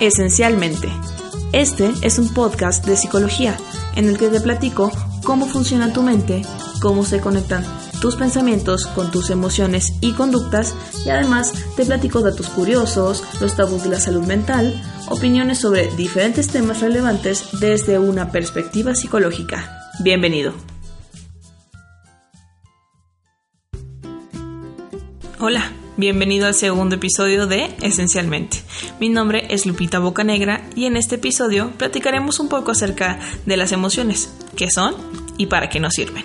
Esencialmente, este es un podcast de psicología en el que te platico cómo funciona tu mente, cómo se conectan tus pensamientos con tus emociones y conductas y además te platico datos curiosos, los tabús de la salud mental, opiniones sobre diferentes temas relevantes desde una perspectiva psicológica. Bienvenido. Hola, bienvenido al segundo episodio de Esencialmente. Mi nombre es Lupita Bocanegra y en este episodio platicaremos un poco acerca de las emociones, qué son y para qué nos sirven.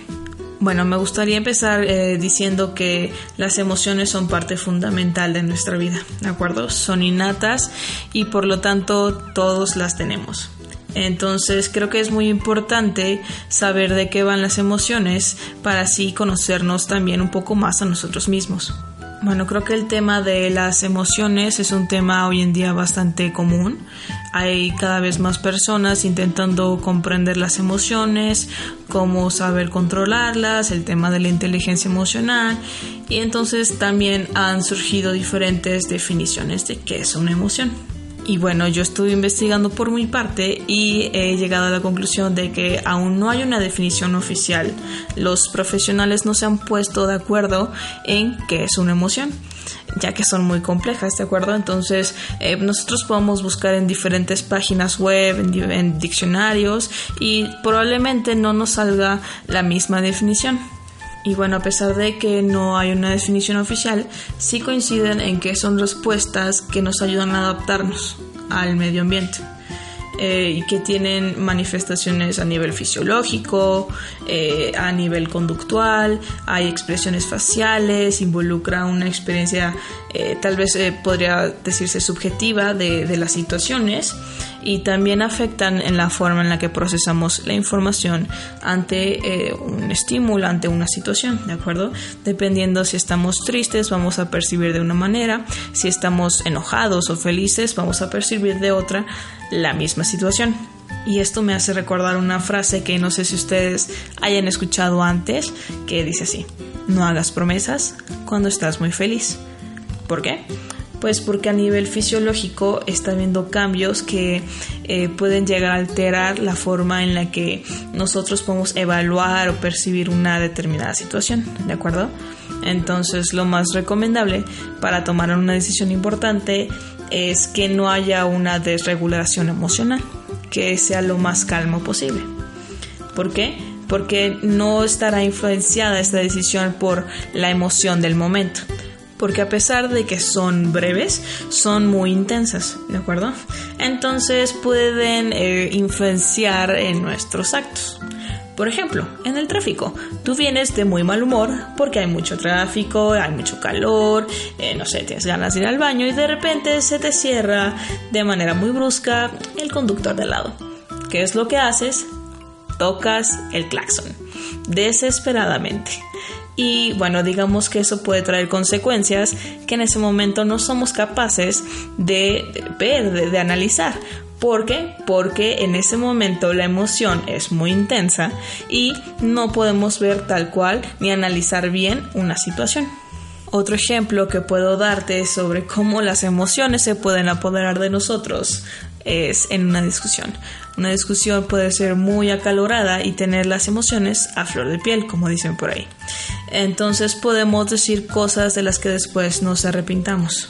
Bueno, me gustaría empezar eh, diciendo que las emociones son parte fundamental de nuestra vida, ¿de acuerdo? Son innatas y por lo tanto todos las tenemos. Entonces creo que es muy importante saber de qué van las emociones para así conocernos también un poco más a nosotros mismos. Bueno, creo que el tema de las emociones es un tema hoy en día bastante común. Hay cada vez más personas intentando comprender las emociones, cómo saber controlarlas, el tema de la inteligencia emocional y entonces también han surgido diferentes definiciones de qué es una emoción. Y bueno, yo estuve investigando por mi parte y he llegado a la conclusión de que aún no hay una definición oficial. Los profesionales no se han puesto de acuerdo en qué es una emoción ya que son muy complejas, ¿de acuerdo? Entonces, eh, nosotros podemos buscar en diferentes páginas web, en diccionarios, y probablemente no nos salga la misma definición. Y bueno, a pesar de que no hay una definición oficial, sí coinciden en que son respuestas que nos ayudan a adaptarnos al medio ambiente. Eh, y que tienen manifestaciones a nivel fisiológico, eh, a nivel conductual, hay expresiones faciales, involucra una experiencia eh, tal vez podría decirse subjetiva de las situaciones y también afectan en la forma en la que procesamos la información ante un estímulo, ante una situación, ¿de acuerdo? Dependiendo si estamos tristes, vamos a percibir de una manera, si estamos enojados o felices, vamos a percibir de otra la misma situación. Y esto me hace recordar una frase que no sé si ustedes hayan escuchado antes, que dice así, no hagas promesas cuando estás muy feliz. ¿Por qué? Pues porque a nivel fisiológico está habiendo cambios que eh, pueden llegar a alterar la forma en la que nosotros podemos evaluar o percibir una determinada situación, ¿de acuerdo? Entonces lo más recomendable para tomar una decisión importante es que no haya una desregulación emocional, que sea lo más calmo posible. ¿Por qué? Porque no estará influenciada esta decisión por la emoción del momento. Porque a pesar de que son breves, son muy intensas, ¿de acuerdo? Entonces pueden eh, influenciar en nuestros actos. Por ejemplo, en el tráfico, tú vienes de muy mal humor porque hay mucho tráfico, hay mucho calor, eh, no sé, tienes ganas de ir al baño y de repente se te cierra de manera muy brusca el conductor de lado. ¿Qué es lo que haces? Tocas el claxon, desesperadamente. Y bueno, digamos que eso puede traer consecuencias que en ese momento no somos capaces de ver, de analizar. ¿Por qué? Porque en ese momento la emoción es muy intensa y no podemos ver tal cual ni analizar bien una situación. Otro ejemplo que puedo darte sobre cómo las emociones se pueden apoderar de nosotros es en una discusión. Una discusión puede ser muy acalorada y tener las emociones a flor de piel, como dicen por ahí. Entonces podemos decir cosas de las que después nos arrepintamos.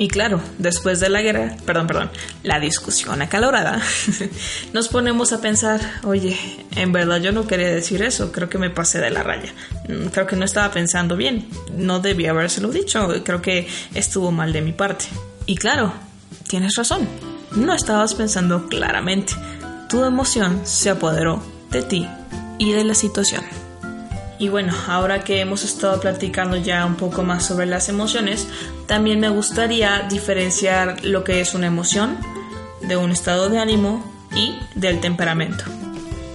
Y claro, después de la guerra, perdón, perdón, la discusión acalorada, nos ponemos a pensar, oye, en verdad yo no quería decir eso, creo que me pasé de la raya, mm, creo que no estaba pensando bien, no debía habérselo dicho, creo que estuvo mal de mi parte. Y claro, tienes razón, no estabas pensando claramente, tu emoción se apoderó de ti y de la situación. Y bueno, ahora que hemos estado platicando ya un poco más sobre las emociones, también me gustaría diferenciar lo que es una emoción de un estado de ánimo y del temperamento.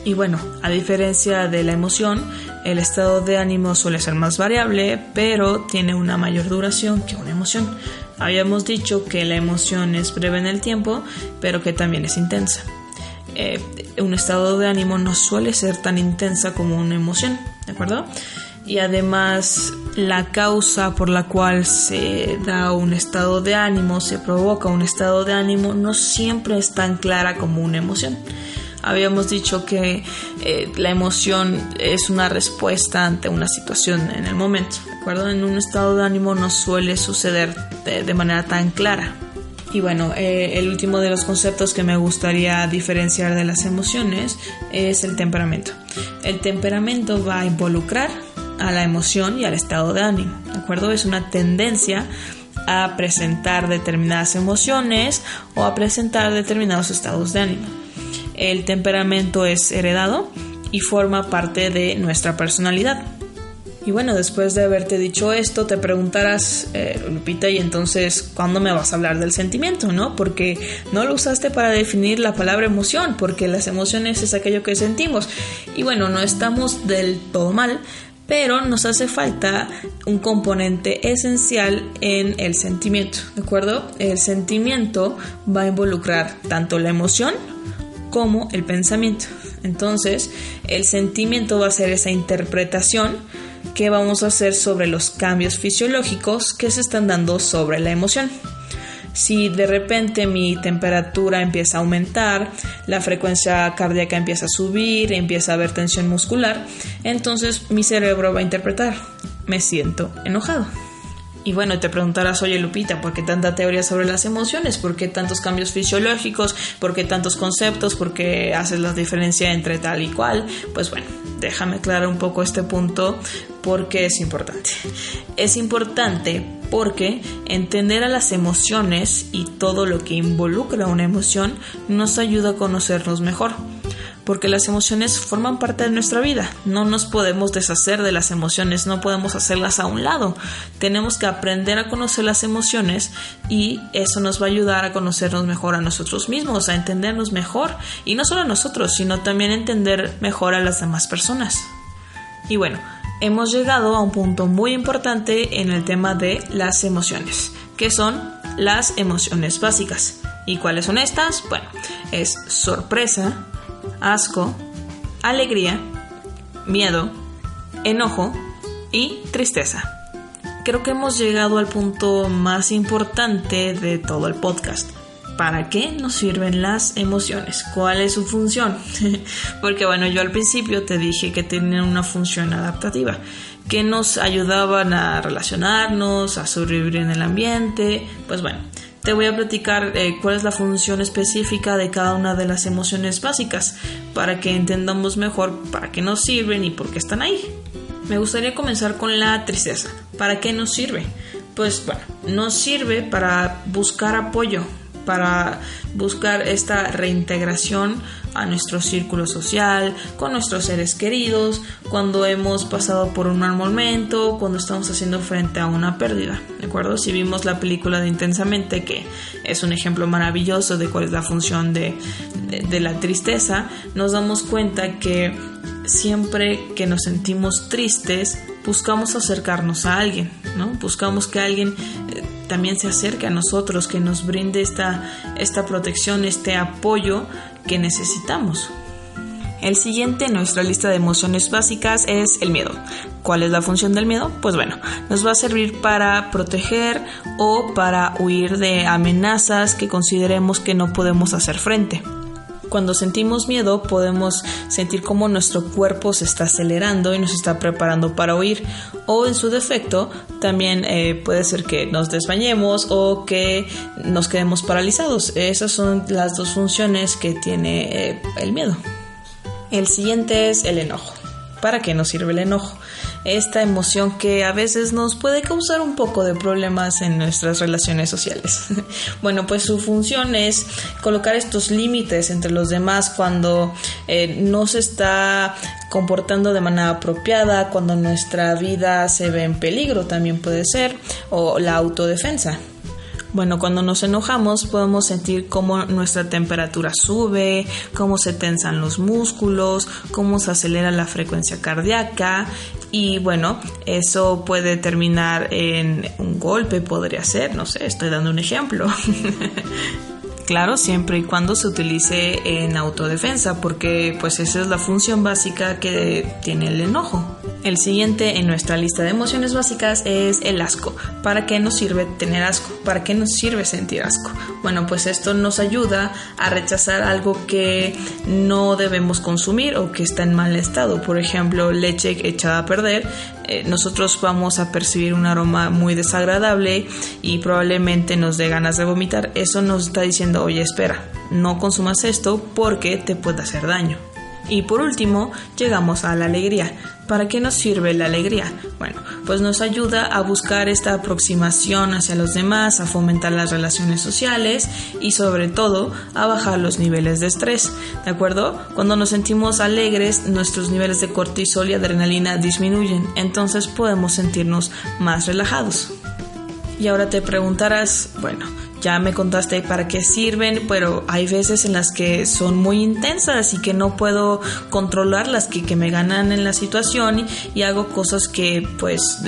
Y bueno, a diferencia de la emoción, el estado de ánimo suele ser más variable, pero tiene una mayor duración que una emoción. Habíamos dicho que la emoción es breve en el tiempo, pero que también es intensa. Eh, un estado de ánimo no suele ser tan intensa como una emoción, ¿de acuerdo? y además la causa por la cual se da un estado de ánimo, se provoca un estado de ánimo, no siempre es tan clara como una emoción. Habíamos dicho que eh, la emoción es una respuesta ante una situación en el momento, ¿de acuerdo? En un estado de ánimo no suele suceder de, manera tan clara. Y bueno, eh, el último de los conceptos que me gustaría diferenciar de las emociones es el temperamento. El temperamento va a involucrar a la emoción y al estado de ánimo, ¿de acuerdo? Es una tendencia a presentar determinadas emociones o a presentar determinados estados de ánimo. El temperamento es heredado y forma parte de nuestra personalidad. Y bueno, después de haberte dicho esto, te preguntarás, eh, Lupita, ¿y entonces cuándo me vas a hablar del sentimiento? ¿No? Porque no lo usaste para definir la palabra emoción, porque las emociones es aquello que sentimos. Y bueno, no estamos del todo mal, pero nos hace falta un componente esencial en el sentimiento, ¿de acuerdo? El sentimiento va a involucrar tanto la emoción como el pensamiento. Entonces, el sentimiento va a ser esa interpretación que vamos a hacer sobre los cambios fisiológicos que se están dando sobre la emoción. Si de repente mi temperatura empieza a aumentar, la frecuencia cardíaca empieza a subir, empieza a haber tensión muscular, entonces mi cerebro va a interpretar, me siento enojado. Y bueno, te preguntarás, oye Lupita, ¿por qué tanta teoría sobre las emociones? ¿Por qué tantos cambios fisiológicos? ¿Por qué tantos conceptos? ¿Por qué haces la diferencia entre tal y cual? Pues bueno, déjame aclarar un poco este punto porque es importante. Es importante porque entender a las emociones y todo lo que involucra una emoción nos ayuda a conocernos mejor porque las emociones forman parte de nuestra vida. No nos podemos deshacer de las emociones, no podemos hacerlas a un lado. Tenemos que aprender a conocer las emociones y eso nos va a ayudar a conocernos mejor a nosotros mismos, a entendernos mejor y no solo a nosotros, sino también entender mejor a las demás personas. Y bueno, hemos llegado a un punto muy importante en el tema de las emociones, que son las emociones básicas. ¿Y cuáles son estas? Bueno, es sorpresa, asco, alegría, miedo, enojo y tristeza. Creo que hemos llegado al punto más importante de todo el podcast. ¿Para qué nos sirven las emociones? ¿Cuál es su función? Porque bueno, yo al principio te dije que tienen una función adaptativa, que nos ayudaban a relacionarnos, a sobrevivir en el ambiente. Pues bueno, te voy a platicar eh, cuál es la función específica de cada una de las emociones básicas para que entendamos mejor para qué nos sirven y por qué están ahí. Me gustaría comenzar con la tristeza. ¿Para qué nos sirve? Pues bueno, nos sirve para buscar apoyo, para buscar esta reintegración a nuestro círculo social, con nuestros seres queridos, cuando hemos pasado por un mal momento, cuando estamos haciendo frente a una pérdida, ¿de acuerdo? Si vimos la película de Intensamente, que es un ejemplo maravilloso de cuál es la función de, de la tristeza, nos damos cuenta que siempre que nos sentimos tristes, buscamos acercarnos a alguien, ¿no? Buscamos que alguien eh, también se acerque a nosotros, que nos brinde esta, esta protección, este apoyo que necesitamos. El siguiente en nuestra lista de emociones básicas es el miedo. ¿Cuál es la función del miedo? Pues bueno, nos va a servir para proteger o para huir de amenazas que consideremos que no podemos hacer frente. Cuando sentimos miedo podemos sentir como nuestro cuerpo se está acelerando y nos está preparando para huir o en su defecto también eh, puede ser que nos desbañemos o que nos quedemos paralizados. Esas son las dos funciones que tiene eh, el miedo. El siguiente es el enojo. ¿Para qué nos sirve el enojo? Esta emoción que a veces nos puede causar un poco de problemas en nuestras relaciones sociales. bueno, pues su función es colocar estos límites entre los demás cuando eh, no se está comportando de manera apropiada, cuando nuestra vida se ve en peligro también puede ser, o la autodefensa. Bueno, cuando nos enojamos podemos sentir cómo nuestra temperatura sube, cómo se tensan los músculos, cómo se acelera la frecuencia cardíaca y bueno, eso puede terminar en un golpe, podría ser, no sé, estoy dando un ejemplo. Claro, siempre y cuando se utilice en autodefensa, porque pues esa es la función básica que tiene el enojo. El siguiente en nuestra lista de emociones básicas es el asco. ¿Para qué nos sirve tener asco? ¿Para qué nos sirve sentir asco? Bueno, pues esto nos ayuda a rechazar algo que no debemos consumir o que está en mal estado. Por ejemplo, leche echada a perder. Eh, nosotros vamos a percibir un aroma muy desagradable y probablemente nos dé ganas de vomitar. Eso nos está diciendo, oye, espera, no consumas esto porque te puede hacer daño. Y por último, llegamos a la alegría. ¿Para qué nos sirve la alegría? Bueno, pues nos ayuda a buscar esta aproximación hacia los demás, a fomentar las relaciones sociales y sobre todo a bajar los niveles de estrés. ¿De acuerdo? Cuando nos sentimos alegres, nuestros niveles de cortisol y adrenalina disminuyen, entonces podemos sentirnos más relajados. Y ahora te preguntarás, bueno, ya me contaste para qué sirven, pero hay veces en las que son muy intensas y que no puedo controlarlas, que, que me ganan en la situación y, hago cosas que pues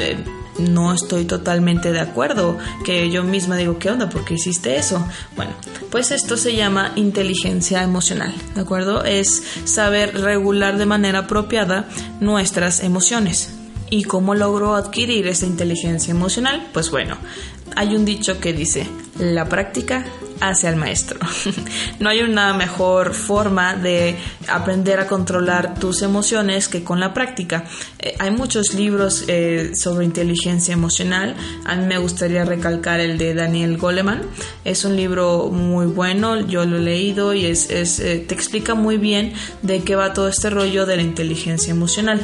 no estoy totalmente de acuerdo, que yo misma digo, ¿qué onda? ¿Por qué hiciste eso? Bueno, pues esto se llama inteligencia emocional, ¿de acuerdo? Es saber regular de manera apropiada nuestras emociones. ¿Y cómo logro adquirir esa inteligencia emocional? Pues bueno, hay un dicho que dice, la práctica hace al maestro. no hay una mejor forma de aprender a controlar tus emociones que con la práctica. Eh, hay muchos libros eh, sobre inteligencia emocional. A mí me gustaría recalcar el de Daniel Goleman. Es un libro muy bueno, yo lo he leído y es, eh, te explica muy bien de qué va todo este rollo de la inteligencia emocional.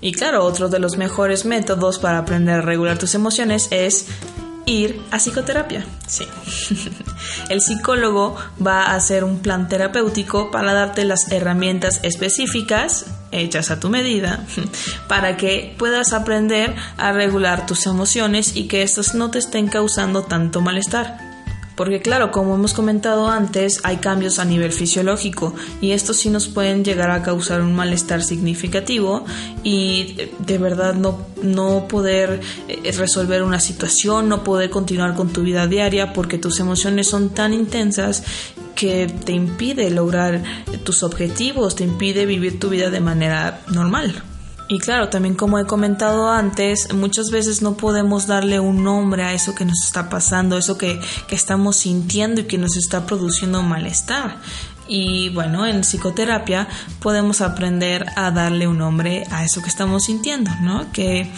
Y claro, otro de los mejores métodos para aprender a regular tus emociones es ir a psicoterapia. Sí. El psicólogo va a hacer un plan terapéutico para darte las herramientas específicas hechas a tu medida para que puedas aprender a regular tus emociones y que estas no te estén causando tanto malestar. Porque claro, como hemos comentado antes, hay cambios a nivel fisiológico y estos sí nos pueden llegar a causar un malestar significativo y de verdad no, no poder eh, resolver una situación, no poder continuar con tu vida diaria porque tus emociones son tan intensas que te impide lograr tus objetivos, te impide vivir tu vida de manera normal. Y claro, también como he comentado antes, muchas veces no podemos darle un nombre a eso que nos está pasando, eso que, que estamos sintiendo y que nos está produciendo malestar. Y bueno, en psicoterapia podemos aprender a darle un nombre a eso que estamos sintiendo, ¿no? Que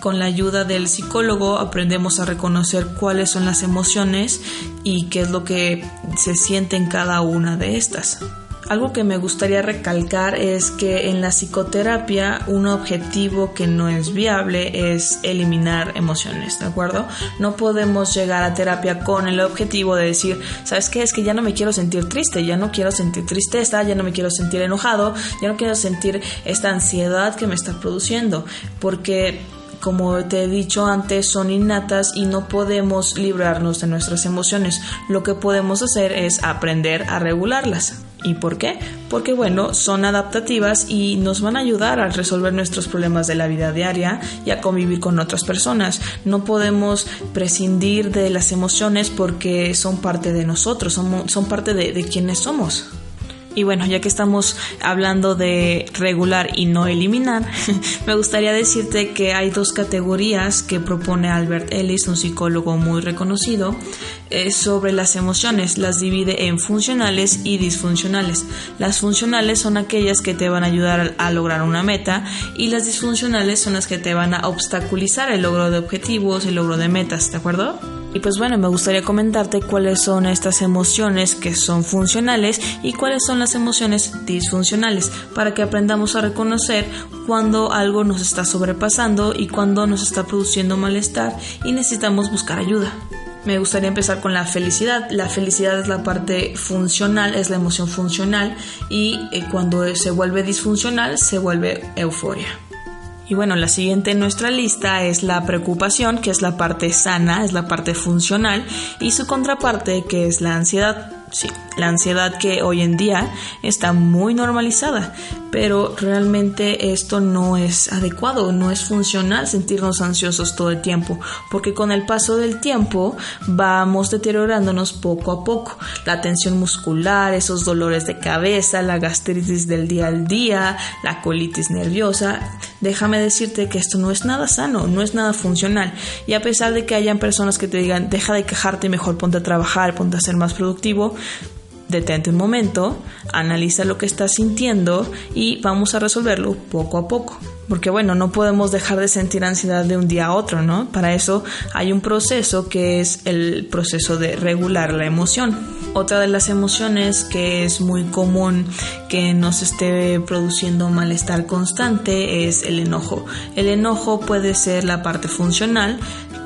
con la ayuda del psicólogo aprendemos a reconocer cuáles son las emociones y qué es lo que se siente en cada una de estas. Algo que me gustaría recalcar es que en la psicoterapia un objetivo que no es viable es eliminar emociones, ¿de acuerdo? No podemos llegar a terapia con el objetivo de decir, ¿sabes qué? Es que ya no me quiero sentir triste, ya no quiero sentir tristeza, ya no me quiero sentir enojado, ya no quiero sentir esta ansiedad que me está produciendo, porque como te he dicho antes, son innatas y no podemos librarnos de nuestras emociones. Lo que podemos hacer es aprender a regularlas. ¿Y por qué? Porque bueno, son adaptativas y nos van a ayudar a resolver nuestros problemas de la vida diaria y a convivir con otras personas. No podemos prescindir de las emociones porque son parte de nosotros, son, son parte de, de quienes somos. Y bueno, ya que estamos hablando de regular y no eliminar, me gustaría decirte que hay dos categorías que propone Albert Ellis, un psicólogo muy reconocido, eh, sobre las emociones. Las divide en funcionales y disfuncionales. Las funcionales son aquellas que te van a ayudar a lograr una meta y las disfuncionales son las que te van a obstaculizar el logro de objetivos, el logro de metas, ¿de acuerdo? Y pues bueno, me gustaría comentarte cuáles son estas emociones que son funcionales y cuáles son las emociones disfuncionales para que aprendamos a reconocer cuando algo nos está sobrepasando y cuando nos está produciendo malestar y necesitamos buscar ayuda. Me gustaría empezar con la felicidad. La felicidad es la parte funcional, es la emoción funcional y eh, cuando se vuelve disfuncional se vuelve euforia. Y bueno, la siguiente en nuestra lista es la preocupación, que es la parte sana, es la parte funcional, y su contraparte, que es la ansiedad. Sí, la ansiedad que hoy en día está muy normalizada, pero realmente esto no es adecuado, no es funcional sentirnos ansiosos todo el tiempo, porque con el paso del tiempo vamos deteriorándonos poco a poco. La tensión muscular, esos dolores de cabeza, la gastritis del día al día, la colitis nerviosa, déjame decirte que esto no es nada sano, no es nada funcional. Y a pesar de que hayan personas que te digan, deja de quejarte y mejor ponte a trabajar, ponte a ser más productivo, detente un momento, analiza lo que estás sintiendo y vamos a resolverlo poco a poco. Porque bueno, no podemos dejar de sentir ansiedad de un día a otro, ¿no? Para eso hay un proceso que es el proceso de regular la emoción. Otra de las emociones que es muy común que nos esté produciendo malestar constante es el enojo. El enojo puede ser la parte funcional,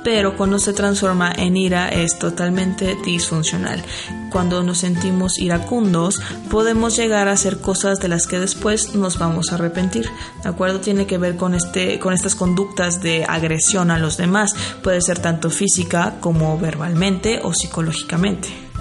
pero cuando se transforma en ira es totalmente disfuncional. Cuando nos sentimos iracundos, podemos llegar a hacer cosas de las que después nos vamos a arrepentir. ¿De acuerdo? Tiene que ver con este con estas conductas de agresión a los demás, puede ser tanto física como verbalmente o psicológicamente.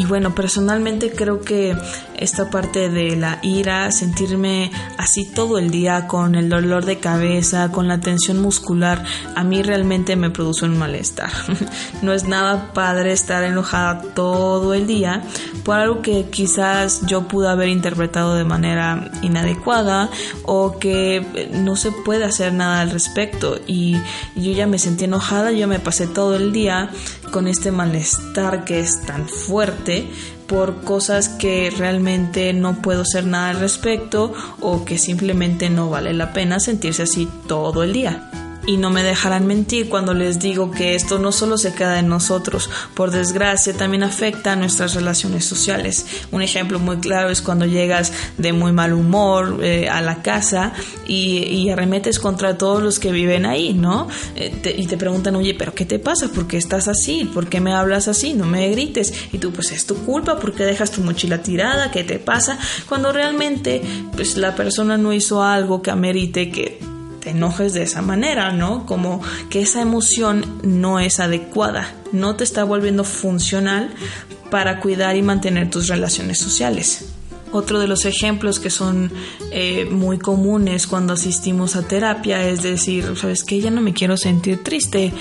Y bueno, personalmente creo que esta parte de la ira, sentirme así todo el día con el dolor de cabeza, con la tensión muscular, a mí realmente me produce un malestar. no es nada padre estar enojada todo el día por algo que quizás yo pude haber interpretado de manera inadecuada o que no se puede hacer nada al respecto. Y yo ya me sentí enojada, yo me pasé todo el día con este malestar que es tan fuerte por cosas que realmente no puedo hacer nada al respecto o que simplemente no vale la pena sentirse así todo el día y no me dejarán mentir cuando les digo que esto no solo se queda en nosotros, por desgracia también afecta a nuestras relaciones sociales. Un ejemplo muy claro es cuando llegas de muy mal humor eh, a la casa y, arremetes contra todos los que viven ahí, ¿no? Eh, y te preguntan, oye, pero ¿qué te pasa? ¿Por qué estás así? ¿Por qué me hablas así? No me grites. Y tú, pues es tu culpa, ¿por qué dejas tu mochila tirada? ¿Qué te pasa? Cuando realmente, pues la persona no hizo algo que amerite que enojes de esa manera, ¿no? Como que esa emoción no es adecuada, no te está volviendo funcional para cuidar y mantener tus relaciones sociales. Otro de los ejemplos que son eh, muy comunes cuando asistimos a terapia es decir, sabes que ya no me quiero sentir triste,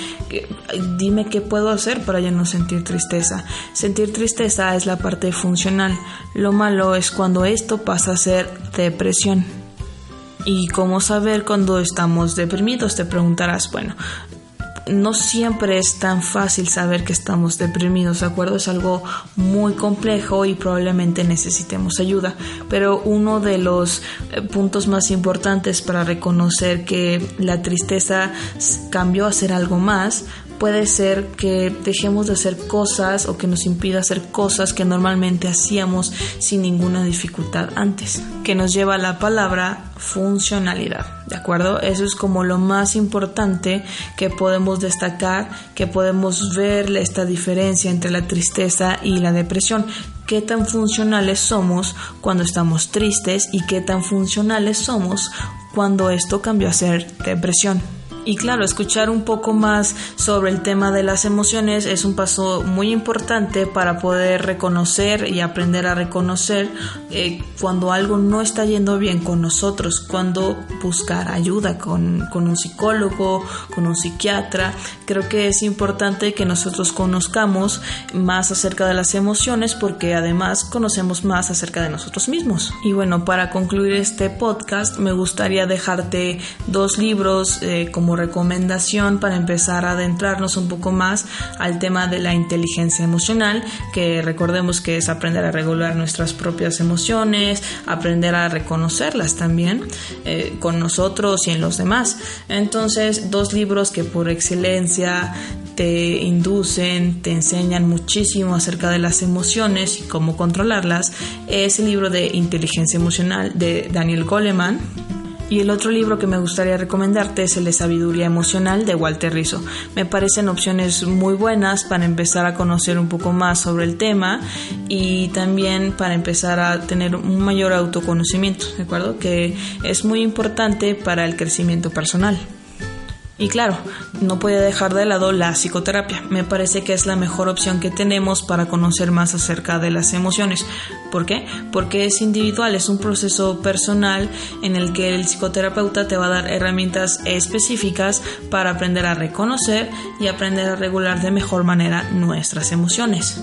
dime qué puedo hacer para ya no sentir tristeza. Sentir tristeza es la parte funcional, lo malo es cuando esto pasa a ser depresión. ¿Y cómo saber cuando estamos deprimidos? Te preguntarás, bueno, no siempre es tan fácil saber que estamos deprimidos, ¿de acuerdo? Es algo muy complejo y probablemente necesitemos ayuda. Pero uno de los eh, puntos más importantes para reconocer que la tristeza cambió a ser algo más puede ser que dejemos de hacer cosas o que nos impida hacer cosas que normalmente hacíamos sin ninguna dificultad antes, que nos lleva a la palabra funcionalidad, ¿de acuerdo? Eso es como lo más importante que podemos destacar, que podemos ver esta diferencia entre la tristeza y la depresión, qué tan funcionales somos cuando estamos tristes y qué tan funcionales somos cuando esto cambió a ser depresión. Y claro, escuchar un poco más sobre el tema de las emociones es un paso muy importante para poder reconocer y aprender a reconocer eh, cuando algo no está yendo bien con nosotros, cuando buscar ayuda con, con un psicólogo, con un psiquiatra. Creo que es importante que nosotros conozcamos más acerca de las emociones porque además conocemos más acerca de nosotros mismos. Y bueno, para concluir este podcast me gustaría dejarte dos libros eh, como recomendación para empezar a adentrarnos un poco más al tema de la inteligencia emocional, que recordemos que es aprender a regular nuestras propias emociones, aprender a reconocerlas también eh, con nosotros y en los demás. Entonces, dos libros que por excelencia te inducen, te enseñan muchísimo acerca de las emociones y cómo controlarlas, es el libro de inteligencia emocional de Daniel Goleman y el otro libro que me gustaría recomendarte es el de Sabiduría Emocional de Walter Rizzo. Me parecen opciones muy buenas para empezar a conocer un poco más sobre el tema y también para empezar a tener un mayor autoconocimiento, ¿de acuerdo? Que es muy importante para el crecimiento personal. Y claro, no puede dejar de lado la psicoterapia. Me parece que es la mejor opción que tenemos para conocer más acerca de las emociones. ¿Por qué? Porque es individual, es un proceso personal en el que el psicoterapeuta te va a dar herramientas específicas para aprender a reconocer y aprender a regular de mejor manera nuestras emociones.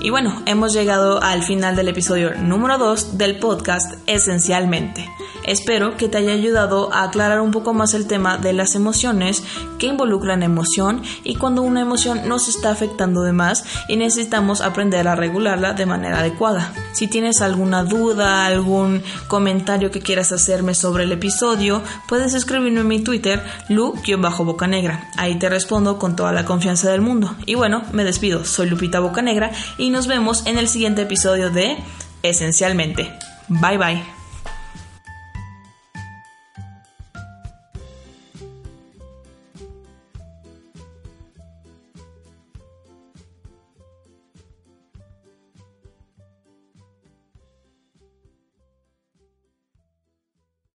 Y bueno, hemos llegado al final del episodio número 2 del podcast Esencialmente. Espero que te haya ayudado a aclarar un poco más el tema de las emociones, que involucran emoción y cuando una emoción nos está afectando de más y necesitamos aprender a regularla de manera adecuada. Si tienes alguna duda, algún comentario que quieras hacerme sobre el episodio, puedes escribirme en mi Twitter, lu-boca negra. Ahí te respondo con toda la confianza del mundo. Y bueno, me despido. Soy Lupita Bocanegra y nos vemos en el siguiente episodio de Esencialmente. Bye bye.